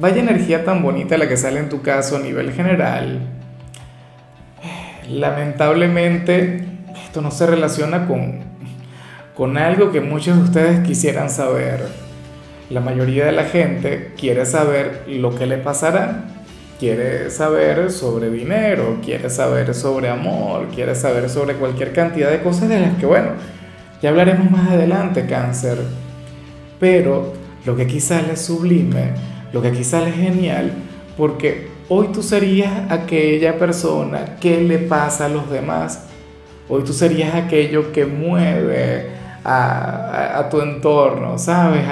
Vaya energía tan bonita la que sale en tu caso a nivel general. Lamentablemente, esto no se relaciona con, con algo que muchos de ustedes quisieran saber. La mayoría de la gente quiere saber lo que le pasará. Quiere saber sobre dinero, quiere saber sobre amor, quiere saber sobre cualquier cantidad de cosas de las que, bueno, ya hablaremos más adelante, cáncer. Pero lo que quizás les sublime lo que aquí sale es genial porque hoy tú serías aquella persona que le pasa a los demás. Hoy tú serías aquello que mueve a, tu entorno, ¿sabes?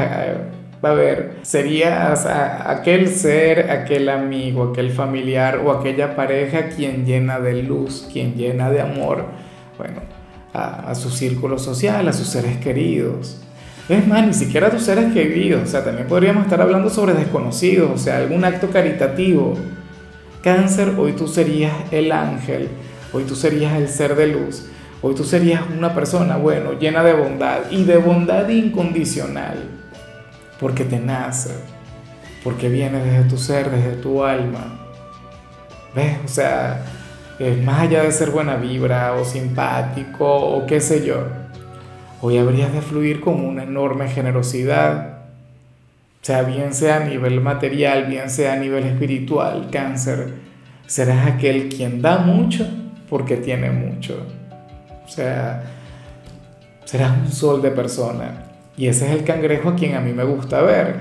A, ver, serías aquel ser, aquel amigo, aquel familiar o aquella pareja quien llena de luz, quien llena de amor, bueno, a, a su círculo social, a sus seres queridos. Es más, ni siquiera tus seres queridos, o sea, también podríamos estar hablando sobre desconocidos, o sea, algún acto caritativo. Cáncer, hoy tú serías el ángel, hoy tú serías el ser de luz, hoy tú serías una persona, bueno, llena de bondad y de bondad incondicional, porque te nace, porque viene desde tu ser, desde tu alma. ¿Ves? O sea, más allá de ser buena vibra o simpático o qué sé yo hoy habrías de fluir con una enorme generosidad, sea bien sea a nivel material, bien sea a nivel espiritual, cáncer, serás aquel quien da mucho porque tiene mucho. O sea, serás un sol de persona. Y ese es el cangrejo a quien a mí me gusta ver.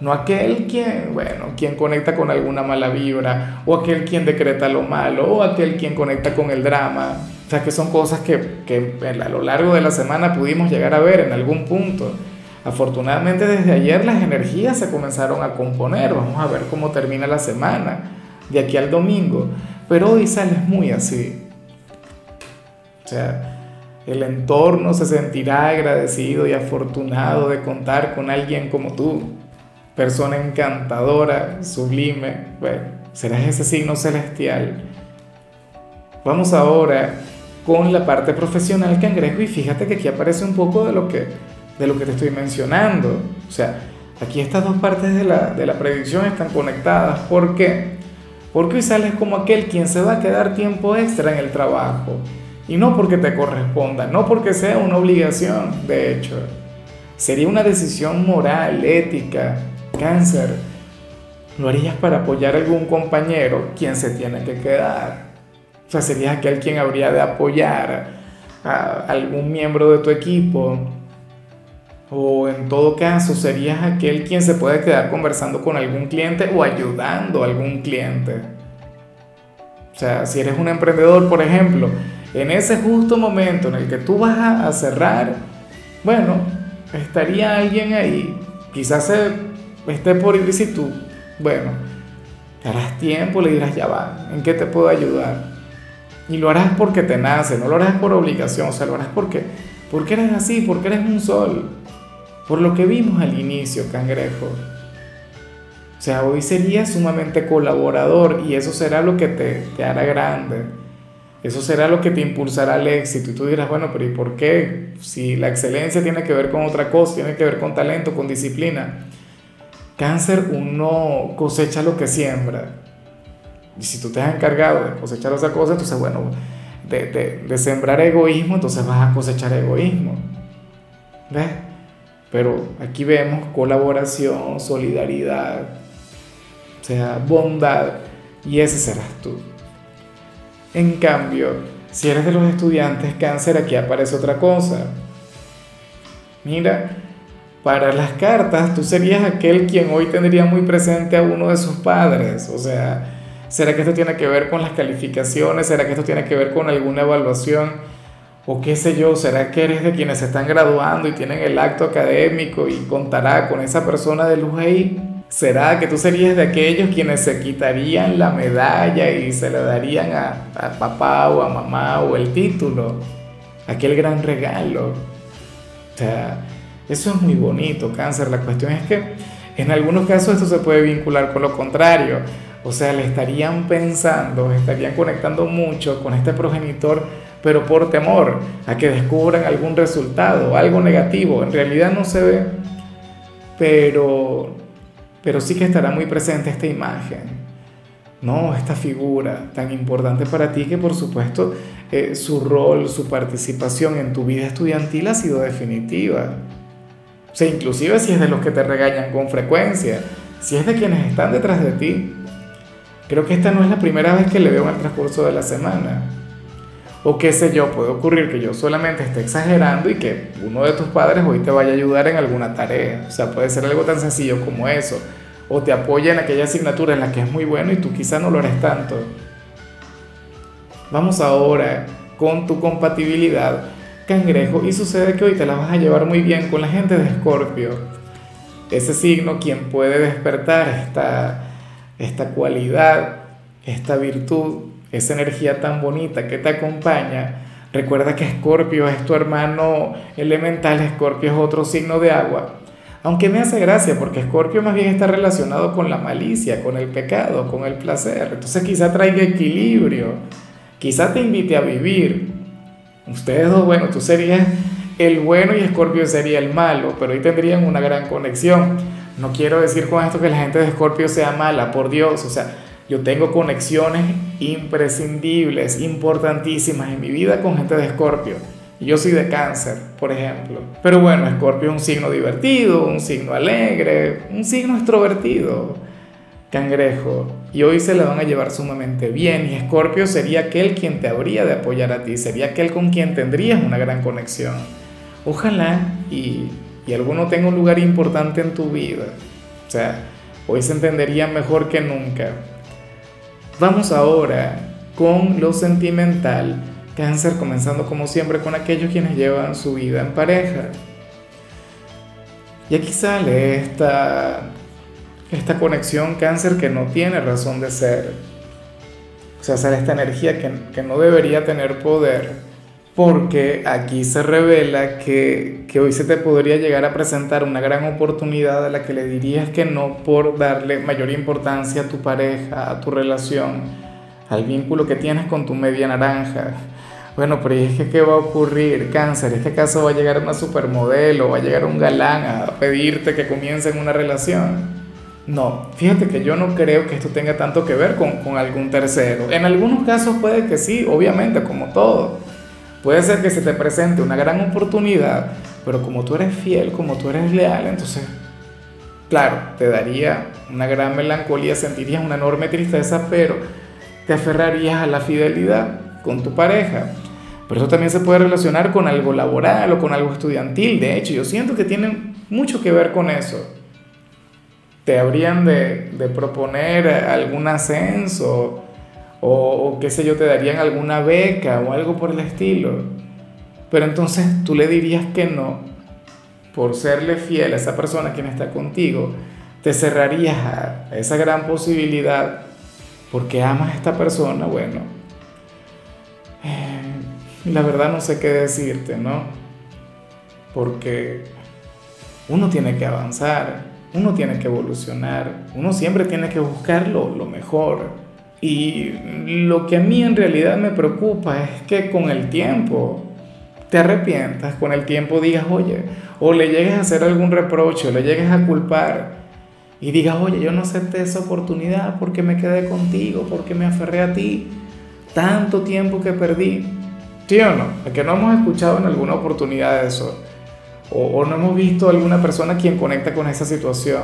No aquel quien, bueno, quien conecta con alguna mala vibra, o aquel quien decreta lo malo, o aquel quien conecta con el drama. O sea, que son cosas que, que a lo largo de la semana pudimos llegar a ver en algún punto. Afortunadamente desde ayer las energías se comenzaron a componer. Vamos a ver cómo termina la semana de aquí al domingo. Pero hoy sales muy así. O sea, el entorno se sentirá agradecido y afortunado de contar con alguien como tú. Persona encantadora, sublime. Bueno, serás ese signo celestial. Vamos ahora con la parte profesional cangrejo y fíjate que aquí aparece un poco de lo que, de lo que te estoy mencionando. O sea, aquí estas dos partes de la, de la predicción están conectadas. ¿Por qué? Porque hoy sales como aquel quien se va a quedar tiempo extra en el trabajo. Y no porque te corresponda, no porque sea una obligación, de hecho. Sería una decisión moral, ética, cáncer. Lo harías para apoyar a algún compañero quien se tiene que quedar. O sea, serías aquel quien habría de apoyar a algún miembro de tu equipo. O en todo caso, serías aquel quien se puede quedar conversando con algún cliente o ayudando a algún cliente. O sea, si eres un emprendedor, por ejemplo, en ese justo momento en el que tú vas a cerrar, bueno, estaría alguien ahí, quizás esté por ir si tú, bueno, te harás tiempo, le dirás, ya va, ¿en qué te puedo ayudar? Y lo harás porque te nace, no lo harás por obligación, o sea, lo harás porque, porque eres así, porque eres un sol. Por lo que vimos al inicio, cangrejo. O sea, hoy serías sumamente colaborador y eso será lo que te, te hará grande. Eso será lo que te impulsará al éxito. Y tú dirás, bueno, pero ¿y por qué? Si la excelencia tiene que ver con otra cosa, tiene que ver con talento, con disciplina. Cáncer, uno cosecha lo que siembra. Y si tú te has encargado de cosechar otra cosa, entonces, bueno, de, de, sembrar egoísmo, entonces vas a cosechar egoísmo. ¿Ves? Pero aquí vemos colaboración, solidaridad, o sea, bondad, y ese serás tú. En cambio, si eres de los estudiantes cáncer, aquí aparece otra cosa. Mira, para las cartas, tú serías aquel quien hoy tendría muy presente a uno de sus padres, o sea, ¿Será que esto tiene que ver con las calificaciones? ¿Será que esto tiene que ver con alguna evaluación? O qué sé yo, ¿será que eres de quienes se están graduando y tienen el acto académico y contará con esa persona de luz ahí? ¿Será que tú serías de aquellos quienes se quitarían la medalla y se la darían a, a papá o a mamá o el título? Aquel gran regalo. O sea, eso es muy bonito, cáncer. La cuestión es que en algunos casos esto se puede vincular con lo contrario. O sea, le estarían pensando, estarían conectando mucho con este progenitor, pero por temor a que descubran algún resultado, algo negativo. En realidad no se ve, pero pero sí que estará muy presente esta imagen, ¿no? Esta figura tan importante para ti que por supuesto eh, su rol, su participación en tu vida estudiantil ha sido definitiva. O sea, inclusive si es de los que te regañan con frecuencia, si es de quienes están detrás de ti. Creo que esta no es la primera vez que le veo en el transcurso de la semana. O qué sé yo, puede ocurrir que yo solamente esté exagerando y que uno de tus padres hoy te vaya a ayudar en alguna tarea. O sea, puede ser algo tan sencillo como eso. O te apoya en aquella asignatura en la que es muy bueno y tú quizá no lo eres tanto. Vamos ahora con tu compatibilidad, cangrejo, y sucede que hoy te la vas a llevar muy bien con la gente de Escorpio. Ese signo quien puede despertar esta, esta cualidad, esta virtud esa energía tan bonita que te acompaña. Recuerda que Escorpio es tu hermano elemental, Escorpio es otro signo de agua. Aunque me hace gracia porque Escorpio más bien está relacionado con la malicia, con el pecado, con el placer. Entonces quizá traiga equilibrio, quizá te invite a vivir. Ustedes dos, bueno, tú serías el bueno y Escorpio sería el malo, pero ahí tendrían una gran conexión. No quiero decir con esto que la gente de Escorpio sea mala, por Dios, o sea, yo tengo conexiones imprescindibles, importantísimas en mi vida con gente de Escorpio. Yo soy de cáncer, por ejemplo. Pero bueno, Escorpio es un signo divertido, un signo alegre, un signo extrovertido. Cangrejo. Y hoy se la van a llevar sumamente bien. Y Escorpio sería aquel quien te habría de apoyar a ti, sería aquel con quien tendrías una gran conexión. Ojalá y, y alguno tenga un lugar importante en tu vida. O sea, hoy se entendería mejor que nunca. Vamos ahora con lo sentimental. Cáncer comenzando como siempre con aquellos quienes llevan su vida en pareja. Y aquí sale esta, esta conexión cáncer que no tiene razón de ser. O sea, sale esta energía que, que no debería tener poder. Porque aquí se revela que, que hoy se te podría llegar a presentar una gran oportunidad a la que le dirías que no por darle mayor importancia a tu pareja, a tu relación, al vínculo que tienes con tu media naranja. Bueno, pero es que ¿qué va a ocurrir? Cáncer, ¿es que acaso va a llegar una supermodelo, va a llegar un galán a pedirte que comiencen una relación? No, fíjate que yo no creo que esto tenga tanto que ver con, con algún tercero. En algunos casos puede que sí, obviamente, como todo Puede ser que se te presente una gran oportunidad, pero como tú eres fiel, como tú eres leal, entonces, claro, te daría una gran melancolía, sentirías una enorme tristeza, pero te aferrarías a la fidelidad con tu pareja. Pero eso también se puede relacionar con algo laboral o con algo estudiantil. De hecho, yo siento que tienen mucho que ver con eso. Te habrían de, de proponer algún ascenso o, qué sé yo, te darían alguna beca o algo por el estilo. Pero entonces tú le dirías que no, por serle fiel a esa persona quien está contigo, te cerrarías a esa gran posibilidad porque amas a esta persona, bueno, eh, la verdad no sé qué decirte, ¿no? Porque uno tiene que avanzar, uno tiene que evolucionar, uno siempre tiene que buscar lo, lo mejor. Y lo que a mí en realidad me preocupa es que con el tiempo te arrepientas, con el tiempo digas, oye, o le llegues a hacer algún reproche, o le llegues a culpar y digas, oye, yo no acepté esa oportunidad porque me quedé contigo, porque me aferré a ti, tanto tiempo que perdí. ¿Sí o no? Es que no hemos escuchado en alguna oportunidad eso. O, o no hemos visto alguna persona quien conecta con esa situación.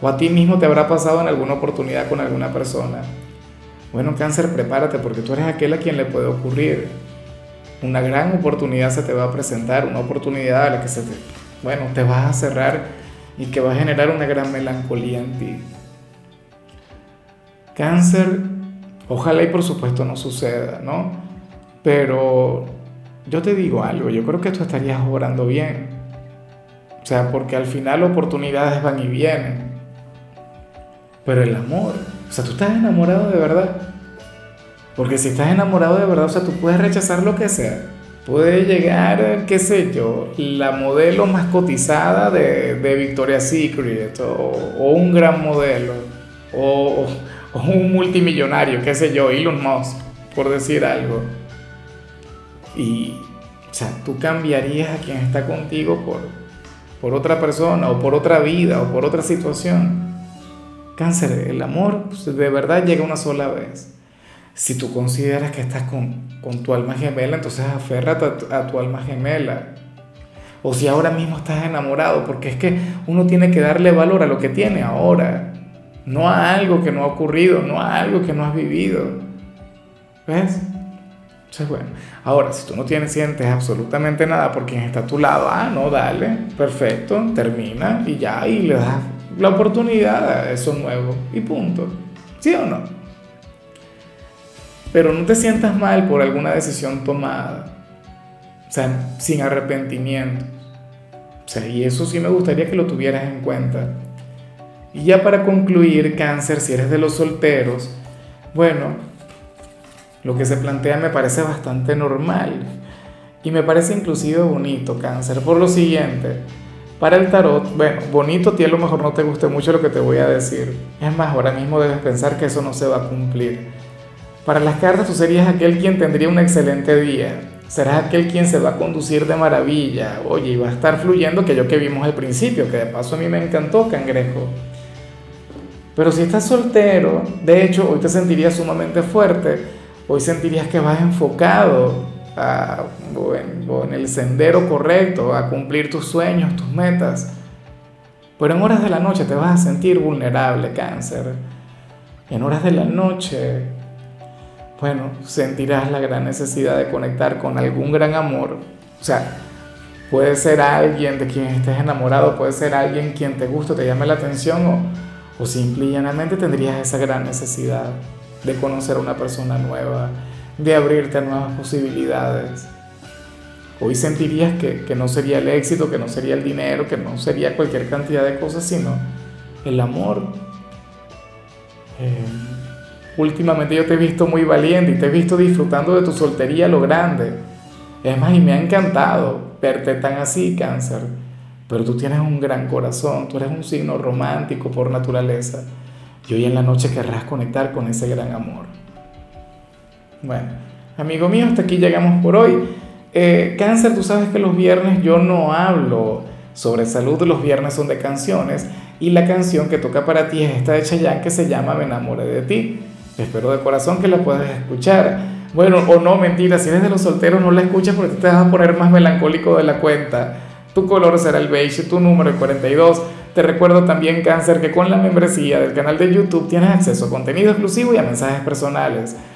O a ti mismo te habrá pasado en alguna oportunidad con alguna persona. Bueno, cáncer, prepárate porque tú eres aquel a quien le puede ocurrir. Una gran oportunidad se te va a presentar, una oportunidad a la que se te, bueno, te vas a cerrar y que va a generar una gran melancolía en ti. Cáncer, ojalá y por supuesto no suceda, ¿no? Pero yo te digo algo, yo creo que tú estarías obrando bien. O sea, porque al final oportunidades van y vienen. pero el amor, o sea, tú estás enamorado de verdad. Porque si estás enamorado de verdad, o sea, tú puedes rechazar lo que sea. Puede llegar, qué sé yo, la modelo más cotizada de, de Victoria's Secret, o, un gran modelo, o, o, un multimillonario, qué sé yo, Elon Musk, por decir algo. Y, o sea, tú cambiarías a quien está contigo por, por otra persona, o por otra vida, o por otra situación. Cáncer, el amor pues, de verdad llega una sola vez. Si tú consideras que estás con, con tu alma gemela, entonces aférrate a tu, alma gemela. O si ahora mismo estás enamorado, porque es que uno tiene que darle valor a lo que tiene ahora, no a algo que no ha ocurrido, no a algo que no has vivido. ¿Ves? Entonces, bueno, ahora si tú no tienes, sientes absolutamente nada por quien está a tu lado, ah, no, dale, perfecto, termina y ya, y le das la oportunidad a eso nuevo y punto. ¿Sí o no? Pero no te sientas mal por alguna decisión tomada, o sea, sin arrepentimiento. O sea, y eso sí me gustaría que lo tuvieras en cuenta. Y ya para concluir, cáncer, si eres de los solteros, bueno, lo que se plantea me parece bastante normal y me parece inclusive bonito, cáncer, por lo siguiente. Para el tarot, bueno, bonito, a ti a lo mejor no te guste mucho lo que te voy a decir. Es más, ahora mismo debes pensar que eso no se va a cumplir. Para las cartas tú serías aquel quien tendría un excelente día. Serás aquel quien se va a conducir de maravilla. Oye, y va a estar fluyendo aquello que vimos al principio, que de paso a mí me encantó, cangrejo. Pero si estás soltero, de hecho, hoy te sentirías sumamente fuerte. Hoy sentirías que vas enfocado o, en, el sendero correcto, a cumplir tus sueños, tus metas. Pero en horas de la noche te vas a sentir vulnerable, cáncer. En horas de la noche, bueno, sentirás la gran necesidad de conectar con algún gran amor. O sea, puede ser alguien de quien estés enamorado, puede ser alguien quien te guste, te llame la atención o, o simple y llanamente tendrías esa gran necesidad de conocer a una persona nueva, de abrirte a nuevas posibilidades. Hoy sentirías que, no sería el éxito, que no sería el dinero, que no sería cualquier cantidad de cosas, sino el amor. Eh, últimamente yo te he visto muy valiente y te he visto disfrutando de tu soltería lo grande. Es más, y me ha encantado verte tan así, cáncer. Pero tú tienes un gran corazón, tú eres un signo romántico por naturaleza. Y hoy en la noche querrás conectar con ese gran amor. Bueno, amigo mío, hasta aquí llegamos por hoy. Eh, cáncer, tú sabes que los viernes yo no hablo sobre salud, los viernes son de canciones y la canción que toca para ti es esta de Chayanne que se llama Me enamoré de ti. Espero de corazón que la puedas escuchar. Bueno, o no, mentira, si eres de los solteros no la escuchas porque te vas a poner más melancólico de la cuenta. Tu color será el beige, tu número el 42. Te recuerdo también, Cáncer, que con la membresía del canal de YouTube tienes acceso a contenido exclusivo y a mensajes personales